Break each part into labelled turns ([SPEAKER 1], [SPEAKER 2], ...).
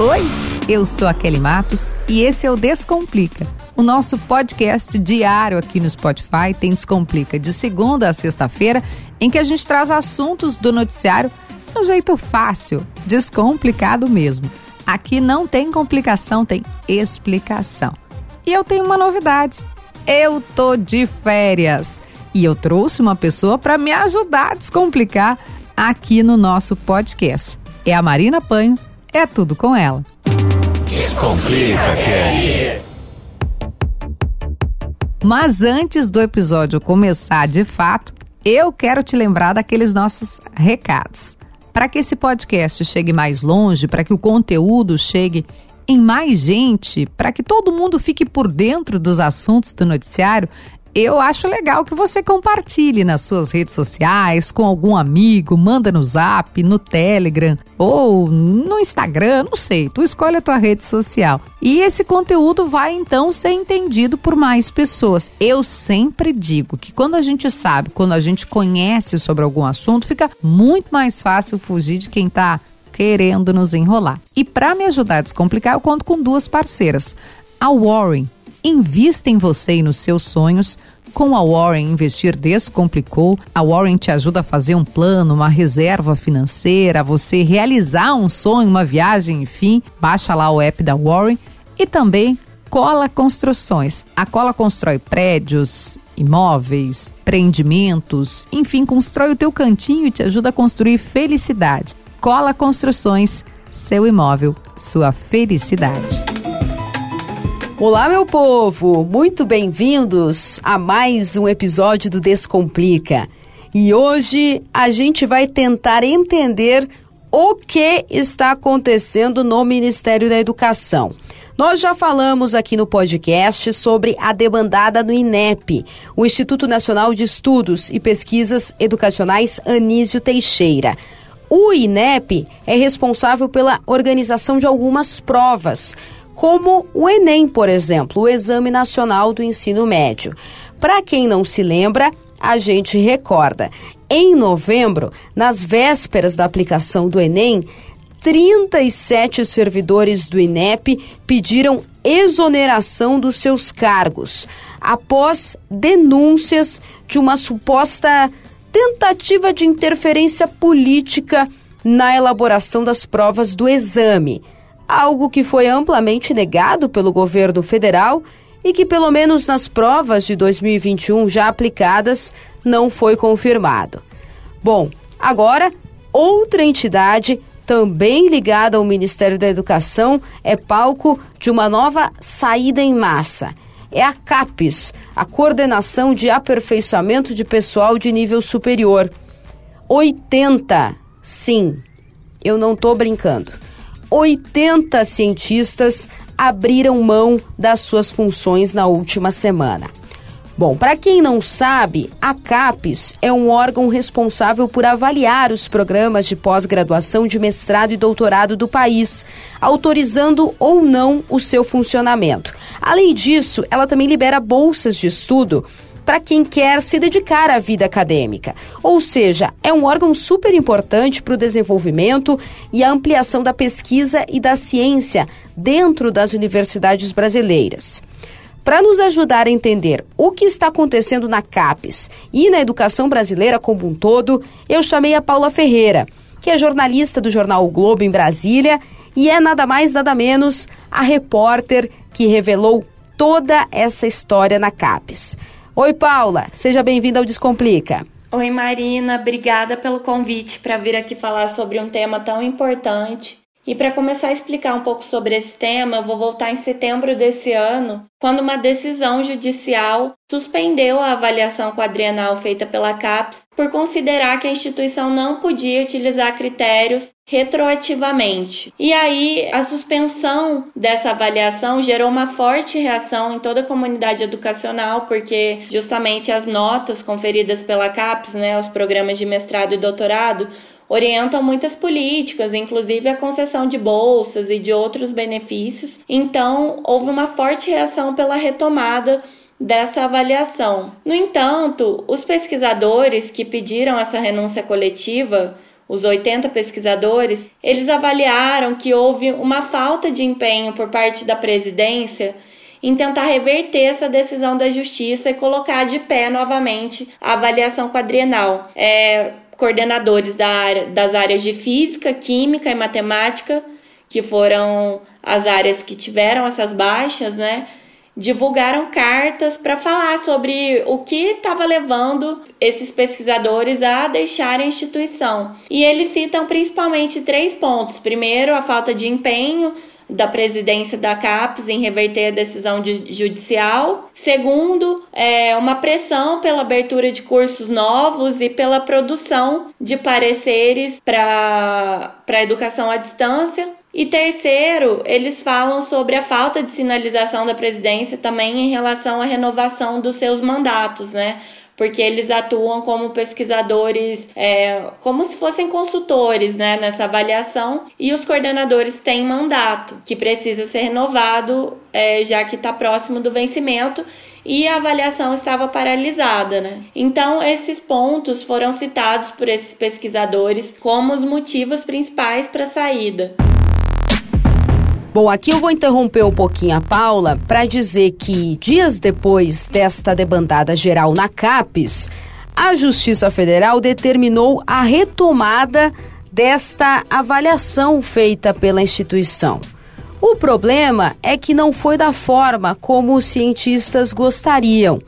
[SPEAKER 1] Oi, eu sou a Kelly Matos e esse é o Descomplica, o nosso podcast diário aqui no Spotify. Tem Descomplica de segunda a sexta-feira, em que a gente traz assuntos do noticiário de um jeito fácil, descomplicado mesmo. Aqui não tem complicação, tem explicação. E eu tenho uma novidade. Eu tô de férias e eu trouxe uma pessoa para me ajudar a descomplicar aqui no nosso podcast. É a Marina Panho é tudo com ela.
[SPEAKER 2] Descomplica, Kelly.
[SPEAKER 1] Mas antes do episódio começar de fato, eu quero te lembrar daqueles nossos recados. Para que esse podcast chegue mais longe, para que o conteúdo chegue em mais gente, para que todo mundo fique por dentro dos assuntos do noticiário, eu acho legal que você compartilhe nas suas redes sociais, com algum amigo, manda no Zap, no Telegram ou no Instagram, não sei, tu escolhe a tua rede social. E esse conteúdo vai então ser entendido por mais pessoas. Eu sempre digo que quando a gente sabe, quando a gente conhece sobre algum assunto, fica muito mais fácil fugir de quem está querendo nos enrolar. E para me ajudar a descomplicar, eu conto com duas parceiras. A Warren Invista em você e nos seus sonhos. Com a Warren Investir Descomplicou, a Warren te ajuda a fazer um plano, uma reserva financeira, você realizar um sonho, uma viagem, enfim. Baixa lá o app da Warren e também Cola Construções. A Cola constrói prédios, imóveis, empreendimentos, enfim, constrói o teu cantinho e te ajuda a construir felicidade. Cola Construções, seu imóvel, sua felicidade.
[SPEAKER 3] Olá, meu povo! Muito bem-vindos a mais um episódio do Descomplica. E hoje a gente vai tentar entender o que está acontecendo no Ministério da Educação. Nós já falamos aqui no podcast sobre a demandada no INEP, o Instituto Nacional de Estudos e Pesquisas Educacionais Anísio Teixeira. O INEP é responsável pela organização de algumas provas como o Enem, por exemplo, o Exame Nacional do Ensino Médio. Para quem não se lembra, a gente recorda. Em novembro, nas vésperas da aplicação do Enem, 37 servidores do INEP pediram exoneração dos seus cargos após denúncias de uma suposta tentativa de interferência política na elaboração das provas do exame algo que foi amplamente negado pelo governo federal e que, pelo menos nas provas de 2021 já aplicadas, não foi confirmado. Bom, agora, outra entidade também ligada ao Ministério da Educação é palco de uma nova saída em massa. É a CAPES, a Coordenação de Aperfeiçoamento de Pessoal de Nível Superior. 80, sim, eu não estou brincando 80 cientistas abriram mão das suas funções na última semana. Bom, para quem não sabe, a CAPES é um órgão responsável por avaliar os programas de pós-graduação de mestrado e doutorado do país, autorizando ou não o seu funcionamento. Além disso, ela também libera bolsas de estudo para quem quer se dedicar à vida acadêmica. Ou seja, é um órgão super importante para o desenvolvimento e a ampliação da pesquisa e da ciência dentro das universidades brasileiras. Para nos ajudar a entender o que está acontecendo na CAPES e na educação brasileira como um todo, eu chamei a Paula Ferreira, que é jornalista do jornal o Globo em Brasília e é nada mais nada menos a repórter que revelou toda essa história na CAPES. Oi, Paula, seja bem-vinda ao Descomplica.
[SPEAKER 4] Oi, Marina, obrigada pelo convite para vir aqui falar sobre um tema tão importante. E para começar a explicar um pouco sobre esse tema, eu vou voltar em setembro desse ano, quando uma decisão judicial suspendeu a avaliação quadrienal feita pela CAPES por considerar que a instituição não podia utilizar critérios retroativamente. E aí, a suspensão dessa avaliação gerou uma forte reação em toda a comunidade educacional, porque justamente as notas conferidas pela CAPES, né, os programas de mestrado e doutorado, orientam muitas políticas, inclusive a concessão de bolsas e de outros benefícios. Então, houve uma forte reação pela retomada dessa avaliação. No entanto, os pesquisadores que pediram essa renúncia coletiva os 80 pesquisadores, eles avaliaram que houve uma falta de empenho por parte da presidência em tentar reverter essa decisão da justiça e colocar de pé novamente a avaliação quadrienal. É, coordenadores da área, das áreas de física, química e matemática, que foram as áreas que tiveram essas baixas, né? divulgaram cartas para falar sobre o que estava levando esses pesquisadores a deixar a instituição. E eles citam principalmente três pontos. Primeiro, a falta de empenho da presidência da CAPES em reverter a decisão de, judicial. Segundo, é uma pressão pela abertura de cursos novos e pela produção de pareceres para a educação à distância. E terceiro, eles falam sobre a falta de sinalização da presidência também em relação à renovação dos seus mandatos, né? porque eles atuam como pesquisadores, é, como se fossem consultores né, nessa avaliação, e os coordenadores têm mandato, que precisa ser renovado, é, já que está próximo do vencimento, e a avaliação estava paralisada. Né? Então, esses pontos foram citados por esses pesquisadores como os motivos principais para a saída.
[SPEAKER 3] Bom, aqui eu vou interromper um pouquinho a Paula para dizer que dias depois desta debandada geral na CAPES, a Justiça Federal determinou a retomada desta avaliação feita pela instituição. O problema é que não foi da forma como os cientistas gostariam.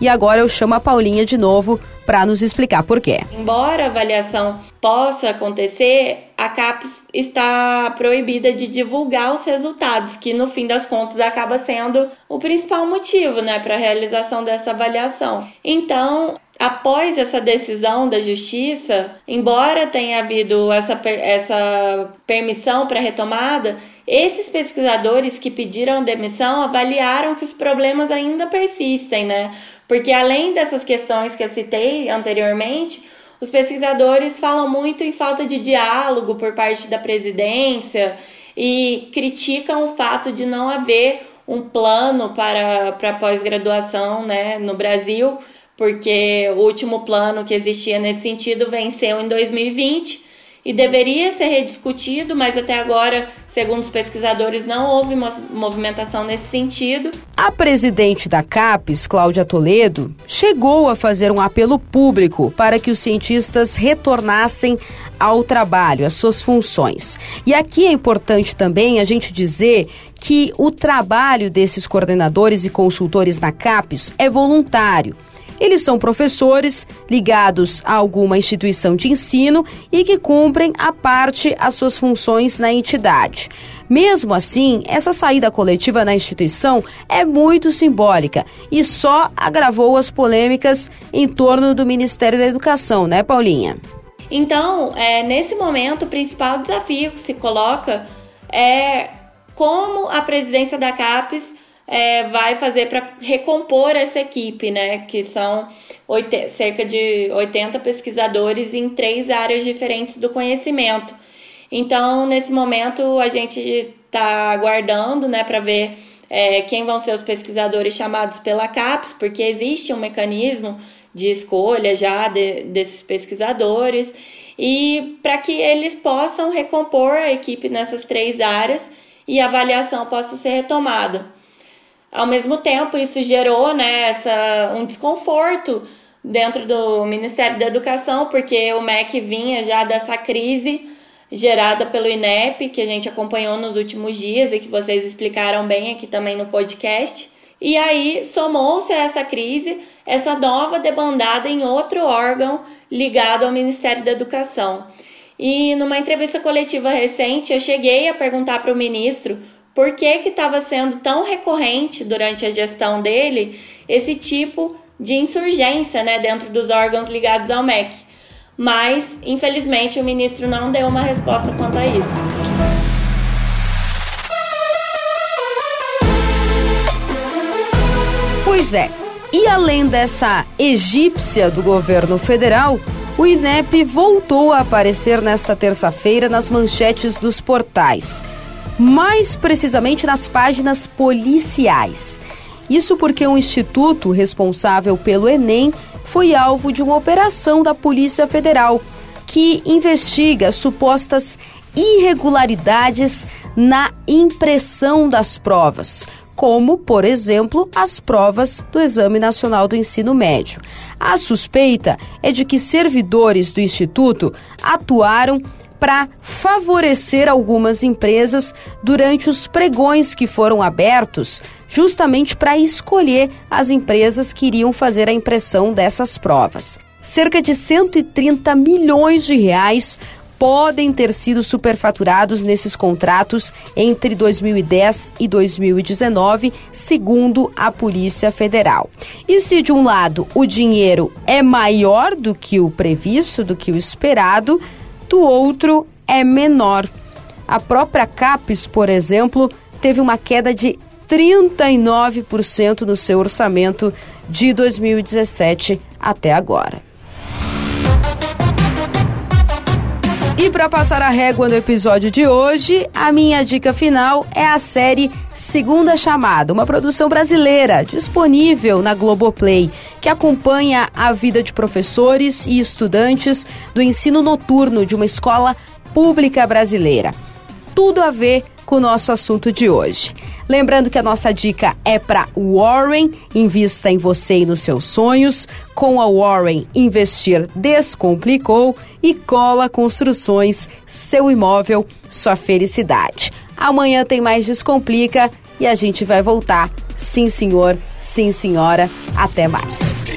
[SPEAKER 3] E agora eu chamo a Paulinha de novo para nos explicar por quê.
[SPEAKER 4] Embora a avaliação possa acontecer, a CAPES está proibida de divulgar os resultados, que no fim das contas acaba sendo o principal motivo, né, para a realização dessa avaliação. Então, após essa decisão da justiça, embora tenha havido essa, essa permissão para retomada, esses pesquisadores que pediram demissão avaliaram que os problemas ainda persistem, né? Porque além dessas questões que eu citei anteriormente, os pesquisadores falam muito em falta de diálogo por parte da presidência e criticam o fato de não haver um plano para, pós-graduação né, no Brasil, porque o último plano que existia nesse sentido venceu em 2020 e deveria ser rediscutido, mas até agora, segundo os pesquisadores, não houve movimentação nesse sentido.
[SPEAKER 3] A presidente da CAPES, Cláudia Toledo, chegou a fazer um apelo público para que os cientistas retornassem ao trabalho, às suas funções. E aqui é importante também a gente dizer que o trabalho desses coordenadores e consultores na CAPES é voluntário. Eles são professores ligados a alguma instituição de ensino e que cumprem a parte as suas funções na entidade. Mesmo assim, essa saída coletiva na instituição é muito simbólica e só agravou as polêmicas em torno do Ministério da Educação, né, Paulinha?
[SPEAKER 4] Então, é, nesse momento, o principal desafio que se coloca é como a presidência da CAPES é, vai fazer para recompor essa equipe, né? Que são cerca de 80 pesquisadores em três áreas diferentes do conhecimento. Então, nesse momento, a gente está aguardando, né, para ver é, quem vão ser os pesquisadores chamados pela CAPES, porque existe um mecanismo de escolha já de, desses pesquisadores e para que eles possam recompor a equipe nessas três áreas e a avaliação possa ser retomada. Ao mesmo tempo, isso gerou né, essa, um desconforto dentro do Ministério da Educação, porque o MEC vinha já dessa crise gerada pelo INEP, que a gente acompanhou nos últimos dias e que vocês explicaram bem aqui também no podcast. E aí somou-se a essa crise essa nova debandada em outro órgão ligado ao Ministério da Educação. E numa entrevista coletiva recente, eu cheguei a perguntar para o ministro por que estava sendo tão recorrente durante a gestão dele esse tipo de insurgência né, dentro dos órgãos ligados ao MEC. Mas, infelizmente, o ministro não deu uma resposta quanto a isso.
[SPEAKER 3] Pois é, e além dessa egípcia do governo federal, o INEP voltou a aparecer nesta terça-feira nas manchetes dos portais mais precisamente nas páginas policiais. Isso porque um instituto responsável pelo Enem foi alvo de uma operação da Polícia Federal, que investiga supostas irregularidades na impressão das provas, como, por exemplo, as provas do Exame Nacional do Ensino Médio. A suspeita é de que servidores do Instituto atuaram para favorecer algumas empresas durante os pregões que foram abertos, justamente para escolher as empresas que iriam fazer a impressão dessas provas. Cerca de 130 milhões de reais podem ter sido superfaturados nesses contratos entre 2010 e 2019, segundo a Polícia Federal. E se de um lado o dinheiro é maior do que o previsto, do que o esperado, do outro é menor. A própria CAPES, por exemplo, teve uma queda de 39% no seu orçamento de 2017 até agora. E para passar a régua no episódio de hoje, a minha dica final é a série Segunda Chamada, uma produção brasileira disponível na Globoplay, que acompanha a vida de professores e estudantes do ensino noturno de uma escola pública brasileira. Tudo a ver com o nosso assunto de hoje. Lembrando que a nossa dica é para Warren, invista em você e nos seus sonhos. Com a Warren, investir descomplicou e Cola Construções, seu imóvel, sua felicidade. Amanhã tem mais Descomplica e a gente vai voltar. Sim, senhor, sim, senhora. Até mais.